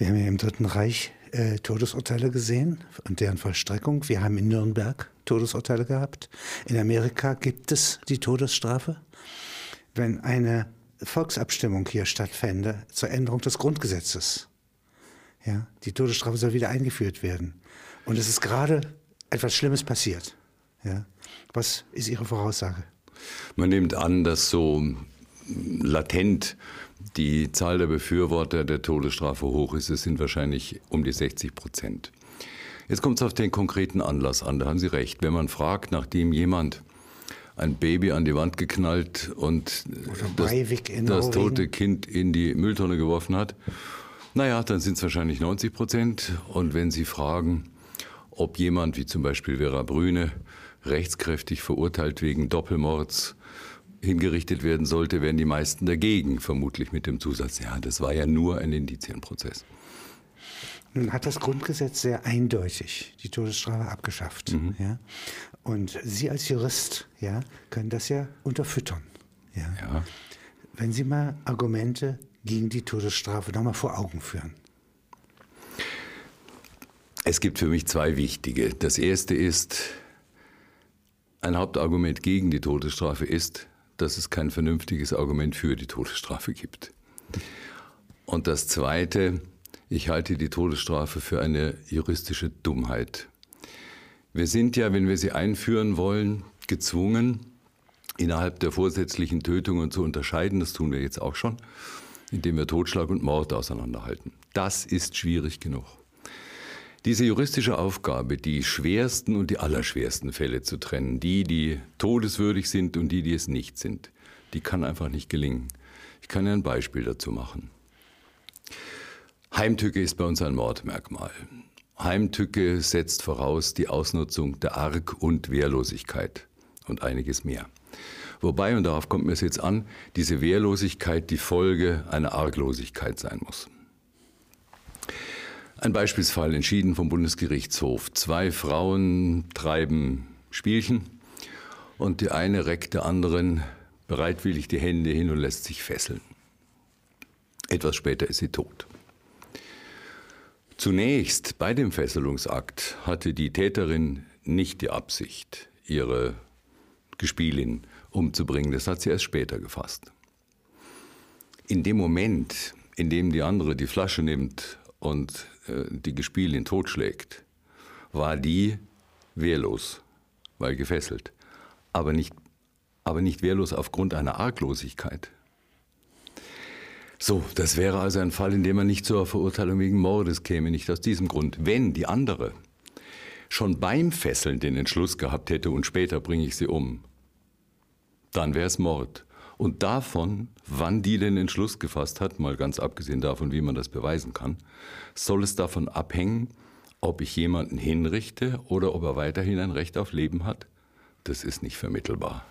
Wir haben ja im Dritten Reich äh, Todesurteile gesehen und deren Vollstreckung. Wir haben in Nürnberg Todesurteile gehabt. In Amerika gibt es die Todesstrafe. Wenn eine Volksabstimmung hier stattfände zur Änderung des Grundgesetzes, ja, die Todesstrafe soll wieder eingeführt werden. Und es ist gerade etwas Schlimmes passiert. Ja. Was ist Ihre Voraussage? Man nimmt an, dass so latent die Zahl der Befürworter der Todesstrafe hoch ist. Es sind wahrscheinlich um die 60 Prozent. Jetzt kommt es auf den konkreten Anlass an. Da haben Sie recht. Wenn man fragt, nachdem jemand ein Baby an die Wand geknallt und das, das tote Kind in die Mülltonne geworfen hat, naja, dann sind es wahrscheinlich 90 Prozent. Und wenn Sie fragen, ob jemand wie zum Beispiel Vera Brüne rechtskräftig verurteilt wegen Doppelmords hingerichtet werden sollte, wären die meisten dagegen, vermutlich mit dem Zusatz, ja, das war ja nur ein Indizienprozess. Nun hat das Grundgesetz sehr eindeutig die Todesstrafe abgeschafft. Mhm. Ja? Und Sie als Jurist ja, können das ja unterfüttern. Ja? ja. Wenn Sie mal Argumente gegen die Todesstrafe nochmal vor Augen führen. Es gibt für mich zwei wichtige. Das erste ist, ein Hauptargument gegen die Todesstrafe ist, dass es kein vernünftiges Argument für die Todesstrafe gibt. Und das Zweite, ich halte die Todesstrafe für eine juristische Dummheit. Wir sind ja, wenn wir sie einführen wollen, gezwungen, innerhalb der vorsätzlichen Tötungen zu unterscheiden. Das tun wir jetzt auch schon, indem wir Totschlag und Mord auseinanderhalten. Das ist schwierig genug. Diese juristische Aufgabe, die schwersten und die allerschwersten Fälle zu trennen, die, die todeswürdig sind und die, die es nicht sind, die kann einfach nicht gelingen. Ich kann ja ein Beispiel dazu machen. Heimtücke ist bei uns ein Mordmerkmal. Heimtücke setzt voraus die Ausnutzung der Arg- und Wehrlosigkeit und einiges mehr. Wobei, und darauf kommt mir es jetzt an, diese Wehrlosigkeit die Folge einer Arglosigkeit sein muss. Ein Beispielsfall entschieden vom Bundesgerichtshof. Zwei Frauen treiben Spielchen und die eine reckt der anderen bereitwillig die Hände hin und lässt sich fesseln. Etwas später ist sie tot. Zunächst bei dem Fesselungsakt hatte die Täterin nicht die Absicht, ihre Gespielin umzubringen. Das hat sie erst später gefasst. In dem Moment, in dem die andere die Flasche nimmt und die Gespielin totschlägt, war die wehrlos, weil gefesselt, aber nicht, aber nicht wehrlos aufgrund einer Arglosigkeit. So, das wäre also ein Fall, in dem man nicht zur Verurteilung wegen Mordes käme, nicht aus diesem Grund. Wenn die andere schon beim Fesseln den Entschluss gehabt hätte und später bringe ich sie um, dann wäre es Mord. Und davon, wann die den Entschluss gefasst hat, mal ganz abgesehen davon, wie man das beweisen kann, soll es davon abhängen, ob ich jemanden hinrichte oder ob er weiterhin ein Recht auf Leben hat. Das ist nicht vermittelbar.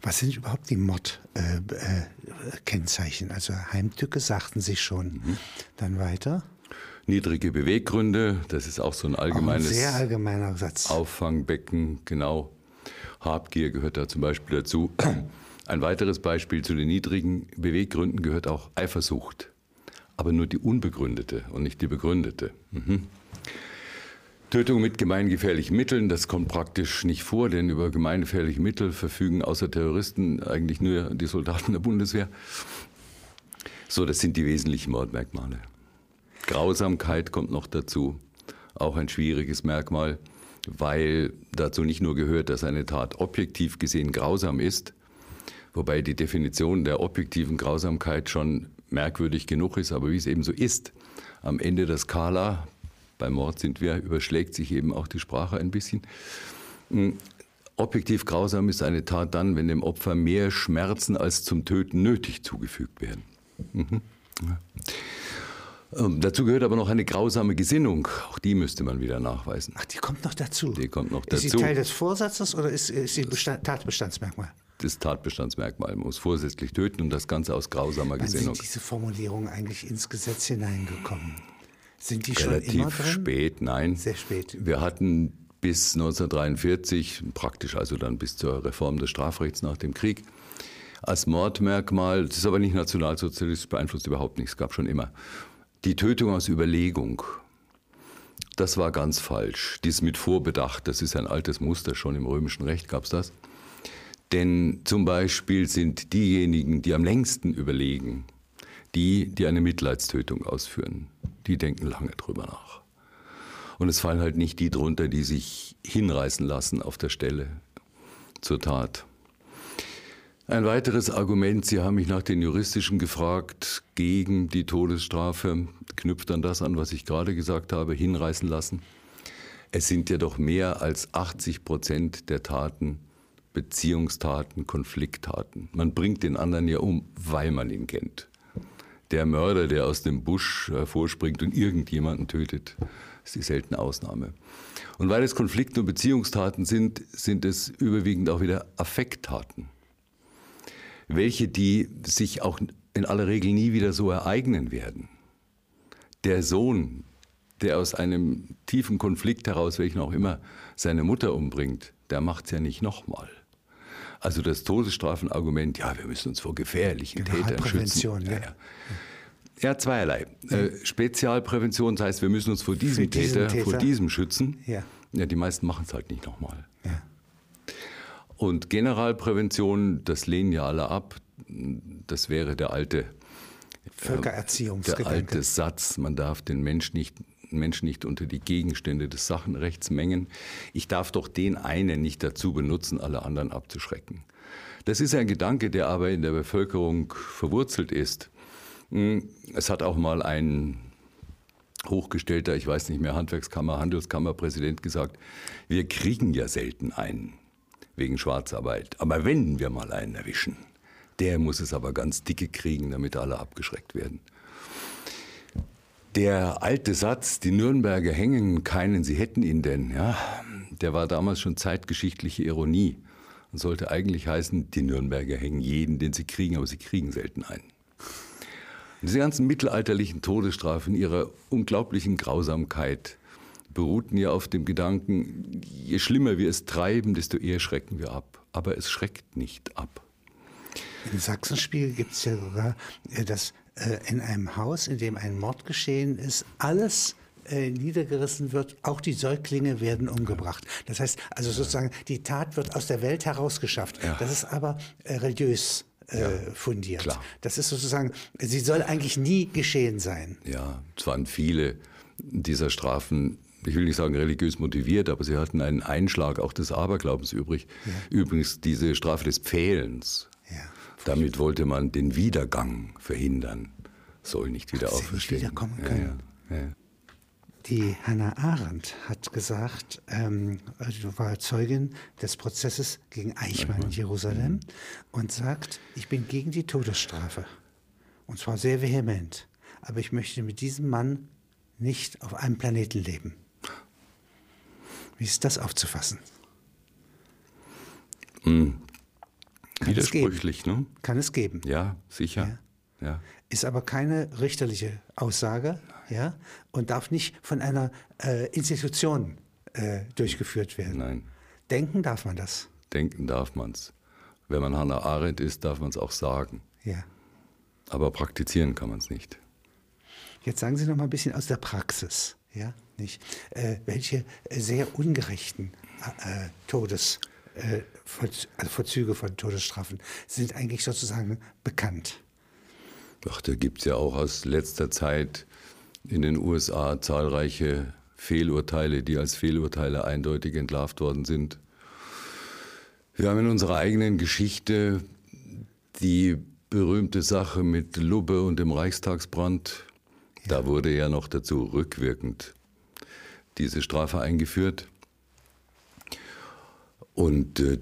Was sind überhaupt die Mordkennzeichen? Äh, äh, also Heimtücke sagten Sie schon. Mhm. Dann weiter. Niedrige Beweggründe, das ist auch so ein allgemeines ein sehr allgemeiner Satz. Auffangbecken, genau. Habgier gehört da zum Beispiel dazu. Ein weiteres Beispiel zu den niedrigen Beweggründen gehört auch Eifersucht, aber nur die unbegründete und nicht die begründete. Mhm. Tötung mit gemeingefährlichen Mitteln, das kommt praktisch nicht vor, denn über gemeingefährliche Mittel verfügen außer Terroristen eigentlich nur die Soldaten der Bundeswehr. So, das sind die wesentlichen Mordmerkmale. Grausamkeit kommt noch dazu, auch ein schwieriges Merkmal weil dazu nicht nur gehört, dass eine Tat objektiv gesehen grausam ist, wobei die Definition der objektiven Grausamkeit schon merkwürdig genug ist, aber wie es eben so ist, am Ende der Skala, beim Mord sind wir, überschlägt sich eben auch die Sprache ein bisschen. Hm, objektiv grausam ist eine Tat dann, wenn dem Opfer mehr Schmerzen als zum Töten nötig zugefügt werden. Mhm. Ja. Ähm, dazu gehört aber noch eine grausame Gesinnung. Auch die müsste man wieder nachweisen. Ach, die kommt noch dazu. Die kommt noch dazu. Ist sie Teil des Vorsatzes oder ist, ist sie Bestand, Tatbestandsmerkmal? Das Tatbestandsmerkmal muss vorsätzlich töten und das Ganze aus grausamer Wann Gesinnung. sind diese Formulierungen eigentlich ins Gesetz hineingekommen? Sind die Relativ schon immer drin? spät, nein. Sehr spät. Wir hatten bis 1943, praktisch also dann bis zur Reform des Strafrechts nach dem Krieg, als Mordmerkmal, das ist aber nicht nationalsozialistisch beeinflusst überhaupt nichts, gab schon immer. Die Tötung aus Überlegung, das war ganz falsch. Dies mit Vorbedacht, das ist ein altes Muster, schon im römischen Recht gab es das. Denn zum Beispiel sind diejenigen, die am längsten überlegen, die, die eine Mitleidstötung ausführen, die denken lange drüber nach. Und es fallen halt nicht die drunter, die sich hinreißen lassen auf der Stelle zur Tat. Ein weiteres Argument, Sie haben mich nach den juristischen gefragt, gegen die Todesstrafe, knüpft an das an, was ich gerade gesagt habe, hinreißen lassen. Es sind ja doch mehr als 80 Prozent der Taten Beziehungstaten, Konflikttaten. Man bringt den anderen ja um, weil man ihn kennt. Der Mörder, der aus dem Busch hervorspringt und irgendjemanden tötet, ist die seltene Ausnahme. Und weil es Konflikt- und Beziehungstaten sind, sind es überwiegend auch wieder Affekttaten. Welche, die sich auch in aller Regel nie wieder so ereignen werden. Der Sohn, der aus einem tiefen Konflikt heraus, welchen auch immer, seine Mutter umbringt, der macht es ja nicht nochmal. Also das Todesstrafenargument, ja, wir müssen uns vor gefährlichen Tätern schützen. Ja, ja. ja zweierlei. Äh, Spezialprävention, das heißt, wir müssen uns vor diesem Täter, Täter, vor diesem schützen. Ja. ja die meisten machen es halt nicht nochmal. Ja. Und Generalprävention, das lehnen ja alle ab. Das wäre der alte Völkererziehungsgedanke. Der alte Satz, man darf den Mensch nicht Menschen nicht unter die Gegenstände des Sachenrechts mengen. Ich darf doch den einen nicht dazu benutzen, alle anderen abzuschrecken. Das ist ein Gedanke, der aber in der Bevölkerung verwurzelt ist. Hm, es hat auch mal ein hochgestellter, ich weiß nicht mehr, Handwerkskammer, Handelskammerpräsident gesagt, wir kriegen ja selten einen wegen Schwarzarbeit. Aber wenn wir mal einen erwischen, der muss es aber ganz dicke kriegen, damit alle abgeschreckt werden. Der alte Satz, die Nürnberger hängen keinen, sie hätten ihn denn, ja, der war damals schon zeitgeschichtliche Ironie und sollte eigentlich heißen, die Nürnberger hängen jeden, den sie kriegen, aber sie kriegen selten einen. Und diese ganzen mittelalterlichen Todesstrafen ihrer unglaublichen Grausamkeit beruhten ja auf dem Gedanken, je schlimmer wir es treiben, desto eher schrecken wir ab. Aber es schreckt nicht ab. Im Sachsenspiegel gibt es ja sogar äh, das äh, in einem Haus, in dem ein Mord geschehen ist, alles äh, niedergerissen wird, auch die Säuglinge werden umgebracht. Das heißt, also sozusagen, die Tat wird aus der Welt herausgeschafft. Ja. Das ist aber religiös ja, fundiert. Klar. Das ist sozusagen, sie soll eigentlich nie geschehen sein. Ja, es waren viele dieser Strafen ich will nicht sagen religiös motiviert, aber sie hatten einen Einschlag auch des Aberglaubens übrig. Ja. Übrigens diese Strafe des Pfählens. Ja. Damit wollte man den Wiedergang verhindern. Soll nicht wieder auferstehen. Nicht wiederkommen können. Ja. Die Hannah Arendt hat gesagt, ähm, also war Zeugin des Prozesses gegen Eichmann in Jerusalem mhm. und sagt, ich bin gegen die Todesstrafe. Und zwar sehr vehement. Aber ich möchte mit diesem Mann nicht auf einem Planeten leben. Wie ist das aufzufassen? Mhm. Kann Widersprüchlich, ne? Kann es geben. Ja, sicher. Ja. ja. Ist aber keine richterliche Aussage, ja, und darf nicht von einer äh, Institution äh, durchgeführt werden. Nein. Denken darf man das. Denken darf man es. Wenn man Hannah Arendt ist, darf man es auch sagen. Ja. Aber praktizieren kann man es nicht. Jetzt sagen Sie noch mal ein bisschen aus der Praxis, ja, nicht? Äh, welche sehr ungerechten äh, Todes äh, also von Todesstrafen sind eigentlich sozusagen bekannt. Ach, da gibt es ja auch aus letzter Zeit in den USA zahlreiche Fehlurteile, die als Fehlurteile eindeutig entlarvt worden sind. Wir haben in unserer eigenen Geschichte die berühmte Sache mit Lubbe und dem Reichstagsbrand. Da wurde ja noch dazu rückwirkend diese Strafe eingeführt. Und äh,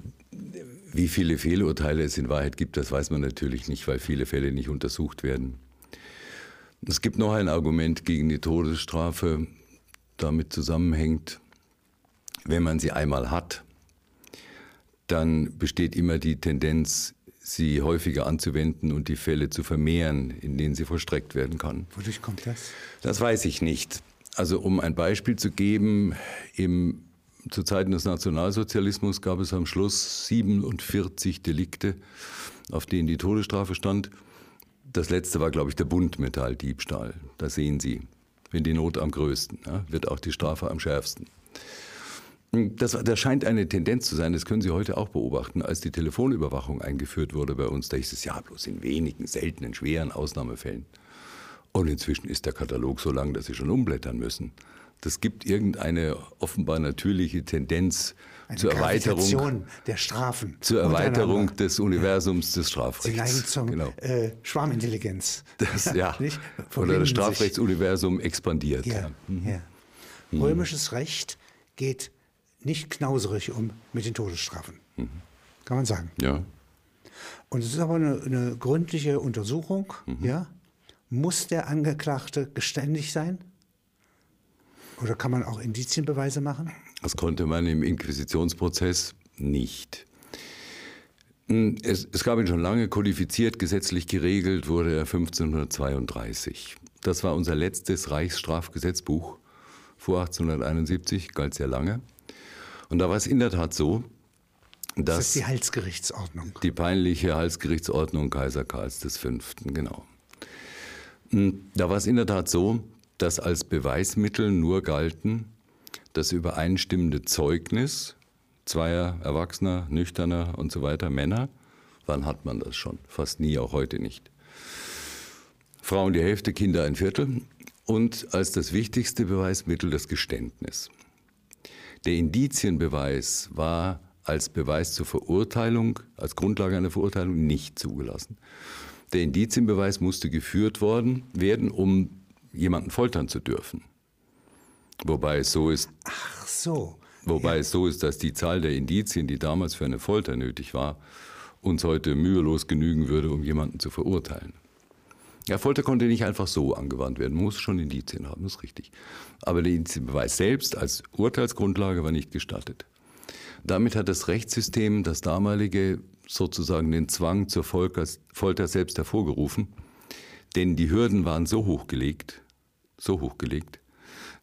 wie viele Fehlurteile es in Wahrheit gibt, das weiß man natürlich nicht, weil viele Fälle nicht untersucht werden. Es gibt noch ein Argument gegen die Todesstrafe, damit zusammenhängt, wenn man sie einmal hat, dann besteht immer die Tendenz, sie häufiger anzuwenden und die Fälle zu vermehren, in denen sie vollstreckt werden kann. Wodurch kommt das? Das weiß ich nicht. Also um ein Beispiel zu geben, im zu Zeiten des Nationalsozialismus gab es am Schluss 47 Delikte, auf denen die Todesstrafe stand. Das letzte war, glaube ich, der Buntmetalldiebstahl. Da sehen Sie, wenn die Not am größten, ja, wird auch die Strafe am schärfsten. Das, das scheint eine Tendenz zu sein, das können Sie heute auch beobachten. Als die Telefonüberwachung eingeführt wurde bei uns, da hieß es ja bloß in wenigen, seltenen, schweren Ausnahmefällen. Und inzwischen ist der Katalog so lang, dass Sie schon umblättern müssen. Das gibt irgendeine offenbar natürliche Tendenz Eine zur Erweiterung der Strafen. zur Erweiterung des Universums des Sie Strafrechts. neigen zum genau. äh, Schwarmintelligenz. Das, ja. Oder das. Strafrechtsuniversum expandiert. Ja, Ja. ja. Römisches Recht geht nicht knauserig um mit den Todesstrafen. Kann man sagen. ja. Und es ist aber eine, eine gründliche Untersuchung. Mhm. Ja? Muss der Angeklagte geständig sein? Oder kann man auch Indizienbeweise machen? Das konnte man im Inquisitionsprozess nicht. Hm, Es, es gab ihn schon lange kodifiziert, gesetzlich geregelt wurde er 1532. Das war unser letztes Reichsstrafgesetzbuch. Vor 1871 galt sehr lange. Und da war es in der Tat so, Das dass ist die Halsgerichtsordnung. die peinliche Halsgerichtsordnung Kaiser Karls V., genau. Hm, Da war es in der Tat so, dass als Beweismittel nur galten das übereinstimmende Zeugnis zweier Erwachsener, Nüchterner und so weiter, Männer. Wann hat man das schon? Fast nie, auch heute nicht. Frauen die Hälfte, Kinder ein Viertel. Und als das wichtigste Beweismittel das Geständnis. Der Indizienbeweis war als Beweis zur Verurteilung, als Grundlage einer Verurteilung nicht zugelassen. Der Indizienbeweis musste geführt worden werden, um jemanden foltern zu dürfen. Wobei es so ist, Ach so. wobei es so ist, dass die Zahl der Indizien, die damals für eine Folter nötig war, uns heute mühelos genügen würde, um jemanden zu verurteilen. Ja, Folter konnte nicht einfach so angewandt werden, muss schon Indizien haben, das ist richtig. Aber der Indizienbeweis selbst als Urteilsgrundlage war nicht gestattet. Damit hat das Rechtssystem, das damalige, sozusagen den Zwang zur Folter, selbst hervorgerufen, denn die Hürden waren so hochgelegt, so hochgelegt,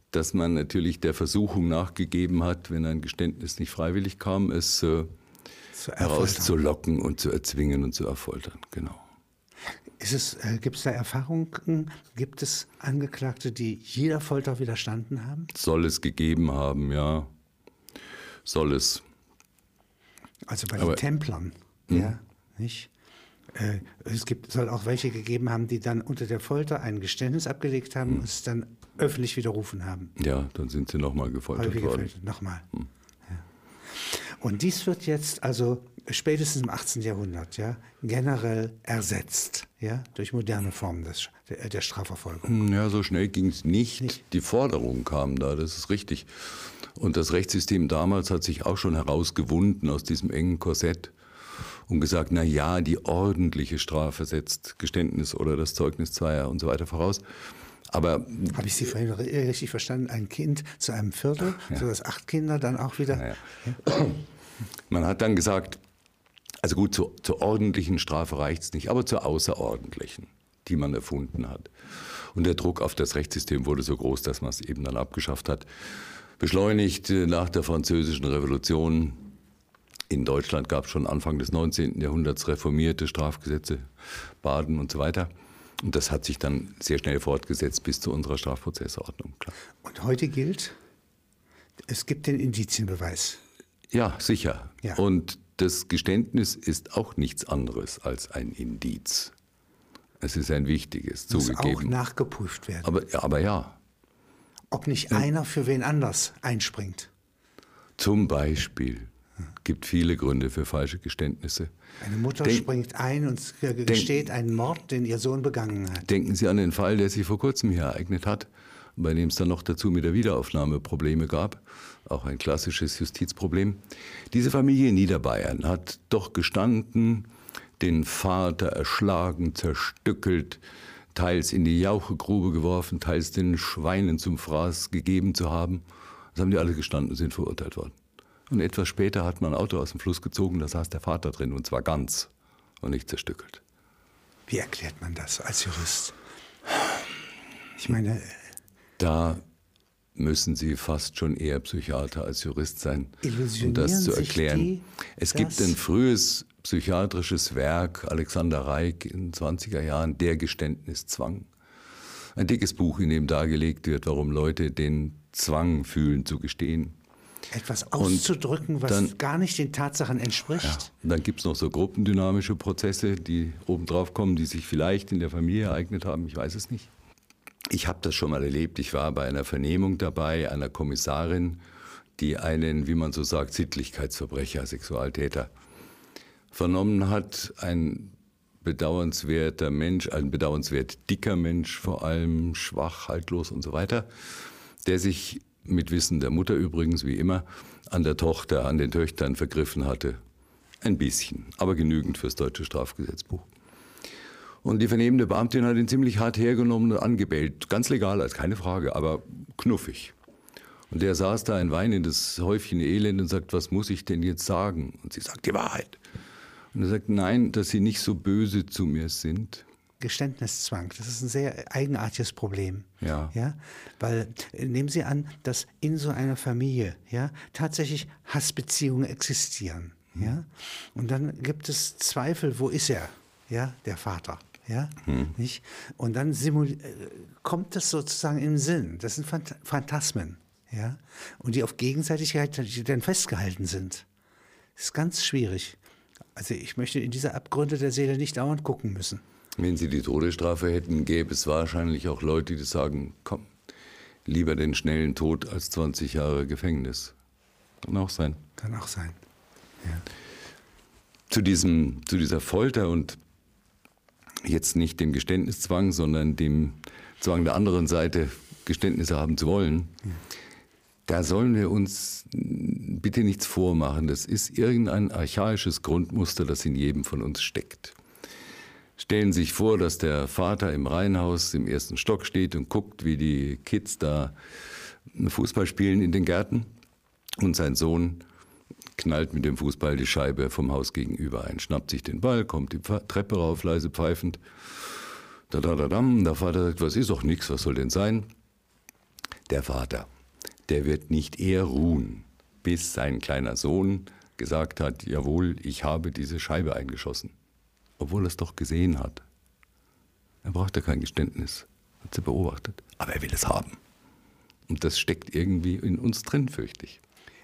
dass man natürlich der Versuchung nachgegeben hat, wenn ein Geständnis nicht freiwillig kam, es äh, herauszulocken und zu erzwingen und zu erfoltern. Genau. Ist es, äh, gibt es da Erfahrungen? Gibt es Angeklagte, die jeder Folter widerstanden haben? Soll es gegeben haben, ja. Soll es. Also bei Aber- den Templern, ja, nicht? Äh, es gibt, soll auch welche gegeben haben, die dann unter der Folter ein Geständnis abgelegt haben und es dann öffentlich widerrufen haben. Ja, dann sind sie nochmal gefoltert worden. Nochmal. Ja. Und dies wird jetzt also spätestens im 18. Jahrhundert ja, generell ersetzt ja, durch moderne Formen des, der, der Strafverfolgung. Hm, Ja, so schnell ging es nicht. Die Forderungen kamen da, das ist richtig. Und das Rechtssystem damals hat sich auch schon herausgewunden aus diesem engen Korsett und gesagt, na ja, die ordentliche Strafe setzt Geständnis oder das Zeugnis zweier und so weiter voraus. Aber Habe ich Sie vorhin ri- richtig verstanden? Ein Kind zu einem Viertel, sodass acht Kinder dann auch wieder. Man hat dann gesagt, also gut, zur, zur ordentlichen Strafe reicht es nicht, aber zur außerordentlichen, die man erfunden hat. Und der Druck auf das Rechtssystem wurde so groß, dass man es eben dann abgeschafft hat. Beschleunigt äh, nach der Französischen Revolution. In Deutschland gab es schon Anfang des 19. Jahrhunderts reformierte Strafgesetze, Baden und so weiter. Und das hat sich dann sehr schnell fortgesetzt bis zu unserer Strafprozessordnung. Klar. Und heute gilt, es gibt den Indizienbeweis. Ja, sicher. Ja. Und das Geständnis ist auch nichts anderes als ein Indiz. Es ist ein wichtiges, Muss auch zugegeben. nachgeprüft werden. Aber, ja, aber ja, Ob nicht einer für wen anders einspringt. zum Beispiel gibt viele Gründe für falsche Geständnisse. Eine Mutter Denk- springt ein und gesteht einen Mord, den ihr Sohn begangen hat. Denken Sie an den Fall, der sich vor kurzem hier ereignet hat, bei dem es dann noch dazu mit der Wiederaufnahme Probleme gab. Auch ein klassisches Justizproblem. Diese Familie in Niederbayern hat doch gestanden, den Vater erschlagen, zerstückelt, teils in die Jauchegrube geworfen, teils den Schweinen zum Fraß gegeben zu haben. Das haben die alle gestanden und sind verurteilt worden. Und etwas später hat man ein Auto aus dem Fluss gezogen, da saß der Vater drin und zwar ganz und nicht zerstückelt. Wie erklärt man das als Jurist? Ich meine, Da müssen Sie fast schon eher Psychiater als Jurist sein, um das zu erklären. die es gibt ein frühes psychiatrisches Werk, Alexander Reik in den 20er Jahren, Der Geständniszwang. Ein dickes Buch, in dem dargelegt wird, warum Leute den Zwang fühlen zu gestehen. Etwas auszudrücken, was dann- gar nicht den Tatsachen entspricht. Und dann gibt es noch so gruppendynamische Prozesse, die obendrauf kommen, die sich vielleicht in der Familie ereignet haben, ich weiß es nicht. Ich habe das schon mal erlebt. Ich war bei einer Vernehmung dabei, einer Kommissarin, die einen, wie man so sagt, Sittlichkeitsverbrecher, Sexualtäter vernommen hat. Ein bedauernswerter Mensch, ein bedauernswert dicker Mensch, vor allem schwach, haltlos und so weiter, der sich mit Wissen der Mutter übrigens, wie immer, an der Tochter, an den Töchtern vergriffen hatte. Ein bisschen, aber genügend fürs deutsche Strafgesetzbuch. Und die vernehmende Beamtin hat ihn ziemlich hart hergenommen und angebellt. Ganz legal, als keine Frage, aber knuffig. Und der saß da ein weinendes Häufchen Elend und sagt, was muss ich denn jetzt sagen? Und sie sagt die Wahrheit. Und er sagt, nein, dass Sie nicht so böse zu mir sind. Geständniszwang, das ist ein sehr eigenartiges Problem. Ja. Ja, weil äh, nehmen Sie an, dass in so einer Familie ja tatsächlich Hassbeziehungen existieren. Hm. Ja, und dann gibt es Zweifel, wo ist er? Ja, der Vater. Ja, Hm. nicht? Und dann äh, kommt das sozusagen im Sinn. Das sind Phant Phantasmen. Ja, und die auf Gegenseitigkeit die dann festgehalten sind. Das ist ganz schwierig. Also ich möchte in diese Abgründe der Seele nicht dauernd gucken müssen. Wenn Sie die Todesstrafe hätten, gäbe es wahrscheinlich auch Leute, die sagen, komm, lieber den schnellen Tod als 20 Jahre Gefängnis. Kann auch sein. Kann auch sein. Zu, diesem, zu dieser Folter und jetzt nicht dem Geständniszwang, sondern dem Zwang der anderen Seite, Geständnisse haben zu wollen, da sollen wir uns bitte nichts vormachen. Das ist irgendein archaisches Grundmuster, das in jedem von uns steckt. Stellen Sie sich vor, dass der Vater im Reihenhaus im ersten Stock steht und guckt, wie die Kids da Fußball spielen in den Gärten und sein Sohn knallt mit dem Fußball die Scheibe vom Haus gegenüber ein, schnappt sich den Ball, kommt die Treppe rauf, leise pfeifend. Da, da, da, dam. Der Vater sagt, was ist doch nichts, was soll denn sein? Der Vater, der wird nicht eher ruhen, bis sein kleiner Sohn gesagt hat, jawohl, ich habe diese Scheibe eingeschossen. Obwohl er es doch gesehen hat. Er braucht ja kein Geständnis, hat sie beobachtet. Aber er will es haben. Und das steckt irgendwie in uns drin, fürchte ich.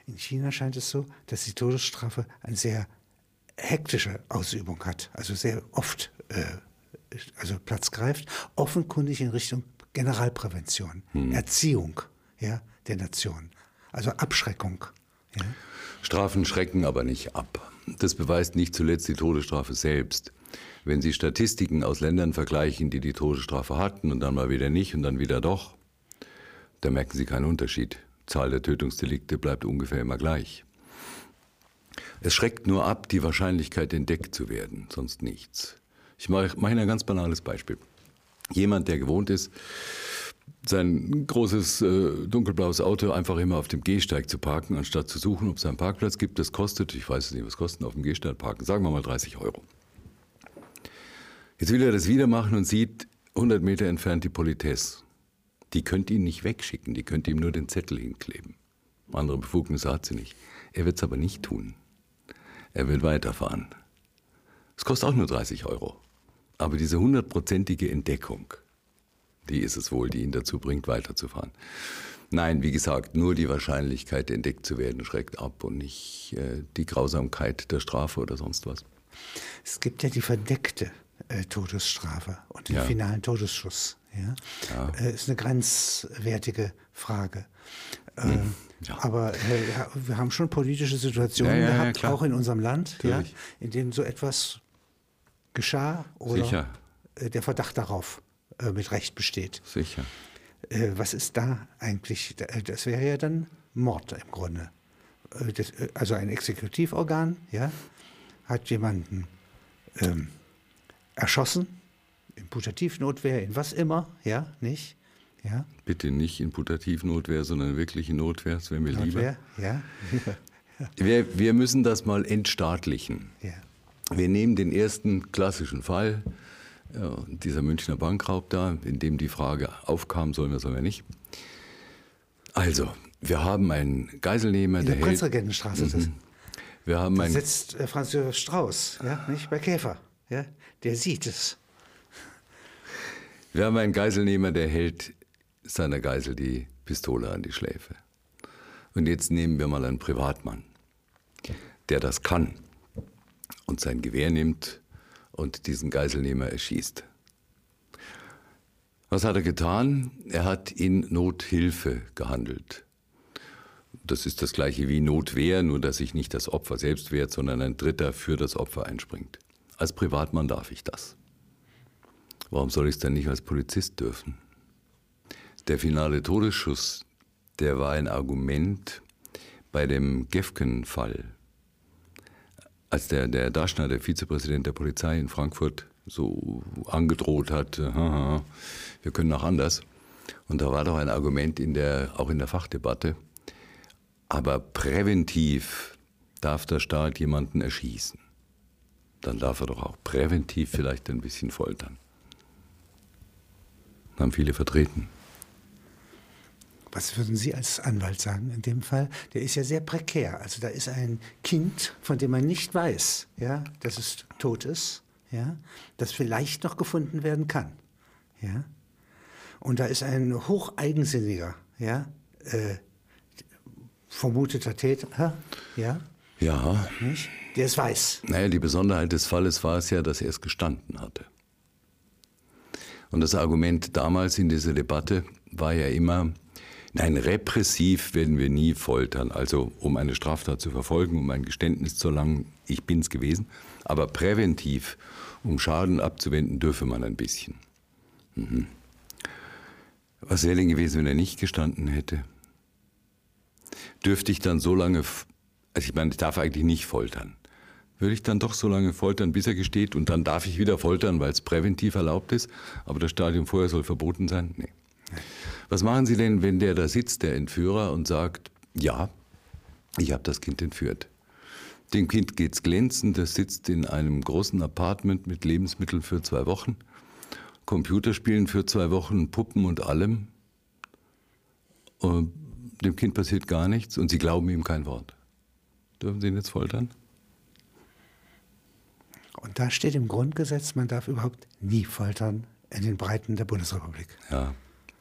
In China scheint es so, dass die Todesstrafe eine sehr hektische Ausübung hat, also sehr oft äh, also Platz greift, offenkundig in Richtung Generalprävention, Erziehung ja, der Nation, also Abschreckung. Ja. Strafen schrecken aber nicht ab. Das beweist nicht zuletzt die Todesstrafe selbst. Wenn Sie Statistiken aus Ländern vergleichen, die die Todesstrafe hatten und dann mal wieder nicht und dann wieder doch, da merken Sie keinen Unterschied. Zahl der Tötungsdelikte bleibt ungefähr immer gleich. Es schreckt nur ab, die Wahrscheinlichkeit entdeckt zu werden, sonst nichts. Ich mache ein ganz banales Beispiel. Jemand, der gewohnt ist, sein großes äh, dunkelblaues Auto einfach immer auf dem Gehsteig zu parken, anstatt zu suchen, ob es einen Parkplatz gibt. Das kostet, ich weiß es nicht, was kostet auf dem Gehsteig parken, sagen wir mal 30 Euro. Jetzt will er das wieder machen und sieht 100 Meter entfernt die Politesse. Die könnte ihn nicht wegschicken, die könnte ihm nur den Zettel hinkleben. Andere Befugnisse hat sie nicht. Er wird es aber nicht tun. Er will weiterfahren. Es kostet auch nur 30 Euro. Aber diese hundertprozentige Entdeckung, die ist es wohl, die ihn dazu bringt, weiterzufahren. Nein, wie gesagt, nur die Wahrscheinlichkeit, entdeckt zu werden, schreckt ab und nicht äh, die Grausamkeit der Strafe oder sonst was. Es gibt ja die verdeckte äh, Todesstrafe und den Ja. finalen Todesschuss. Ja? Äh, ist eine grenzwertige Frage. Äh, Hm, ja. Aber äh, ja, wir haben schon politische Situationen Ja, ja, ja, gehabt, auch in unserem Land, ja, in denen so etwas geschah oder Sicher. äh, der Verdacht darauf mit Recht besteht. Sicher. Was ist da eigentlich? Da- Das wäre ja dann Mord im Grunde. Das, also ein Exekutivorgan ja, hat jemanden ähm, erschossen, in Putativnotwehr, in was immer, ja, nicht? Ja, Bitte nicht in Putativnotwehr, sondern wirklich in Notwehr, das wäre mir lieber. Notwehr, ja, Wir, wir müssen das mal entstaatlichen. ja. Wir nehmen den ersten klassischen Fall, dieser Münchner Bankraub da, in dem die Frage aufkam, sollen wir, sollen wir nicht. Also, wir haben einen Geiselnehmer, In der der. Prinzregentenstraße ist das. Wir haben Da einen sitzt äh, Franz Josef Strauß, ja, nicht bei Käfer. Ja, der sieht es. Wir haben einen Geiselnehmer, der hält seiner Geisel die Pistole an die Schläfe. Und jetzt nehmen wir mal einen Privatmann, der das kann und sein Gewehr nimmt und diesen Geiselnehmer erschießt. Was hat er getan? Er hat in Nothilfe gehandelt. Das ist das gleiche wie Notwehr, nur dass sich nicht das Opfer selbst wehrt, sondern ein Dritter für das Opfer einspringt. Als Privatmann darf ich das. Warum soll ich es dann nicht als Polizist dürfen? Der finale Todesschuss, der war ein Argument bei dem Gefgen-Fall. Als der, der Daschner, der Vizepräsident der Polizei in Frankfurt, so angedroht hat, haha, wir können auch anders. Und da war doch ein Argument in der, auch in der Fachdebatte, aber präventiv darf der Staat jemanden erschießen. Dann darf er doch auch präventiv vielleicht ein bisschen foltern. Haben viele vertreten. Was würden Sie als Anwalt sagen in dem Fall? Der ist ja sehr prekär. Also da ist ein Kind, von dem man nicht weiß, ja, dass es tot ist, ja, das vielleicht noch gefunden werden kann, ja. Und da ist ein hocheigensinniger, ja, äh, vermuteter Täter, ja, Ja, nicht? Der es weiß. naja, die Besonderheit des Falles war es ja, dass er es gestanden hatte. Und das Argument damals in dieser Debatte war ja immer, nein, repressiv werden wir nie foltern, also um eine Straftat zu verfolgen, um ein Geständnis zu erlangen, ich bin's gewesen, aber präventiv, um Schaden abzuwenden, dürfe man ein bisschen. Mhm. Was wäre denn gewesen, wenn er nicht gestanden hätte? Dürfte ich dann so lange, also ich meine, ich darf eigentlich nicht foltern. Würde ich dann doch so lange foltern, bis er gesteht und dann darf ich wieder foltern, weil es präventiv erlaubt ist, aber das Stadium vorher soll verboten sein? Nee. Was machen Sie denn, wenn der da sitzt, der Entführer, und sagt, ja, ich habe das Kind entführt. Dem Kind geht's glänzend, das sitzt in einem großen Apartment mit Lebensmitteln für zwei Wochen, Computerspielen für zwei Wochen, Puppen und allem. Und dem Kind passiert gar nichts und Sie glauben ihm kein Wort. Dürfen Sie ihn jetzt foltern? Und da steht im Grundgesetz, man darf überhaupt nie foltern in den Breiten der Bundesrepublik. Ja,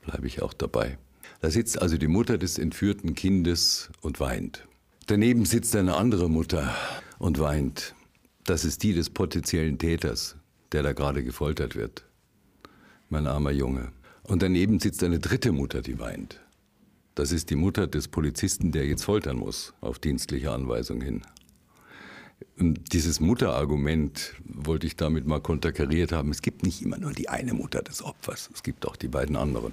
bleibe ich auch dabei. Da sitzt also die Mutter des entführten Kindes und weint. Daneben sitzt eine andere Mutter und weint. Das ist die des potenziellen Täters, der da gerade gefoltert wird. Mein armer Junge. Und daneben sitzt eine dritte Mutter, die weint. Das ist die Mutter des Polizisten, der jetzt foltern muss, auf dienstliche Anweisung hin. Dieses Mutterargument wollte ich damit mal konterkariert haben. Es gibt nicht immer nur die eine Mutter des Opfers, es gibt auch die beiden anderen.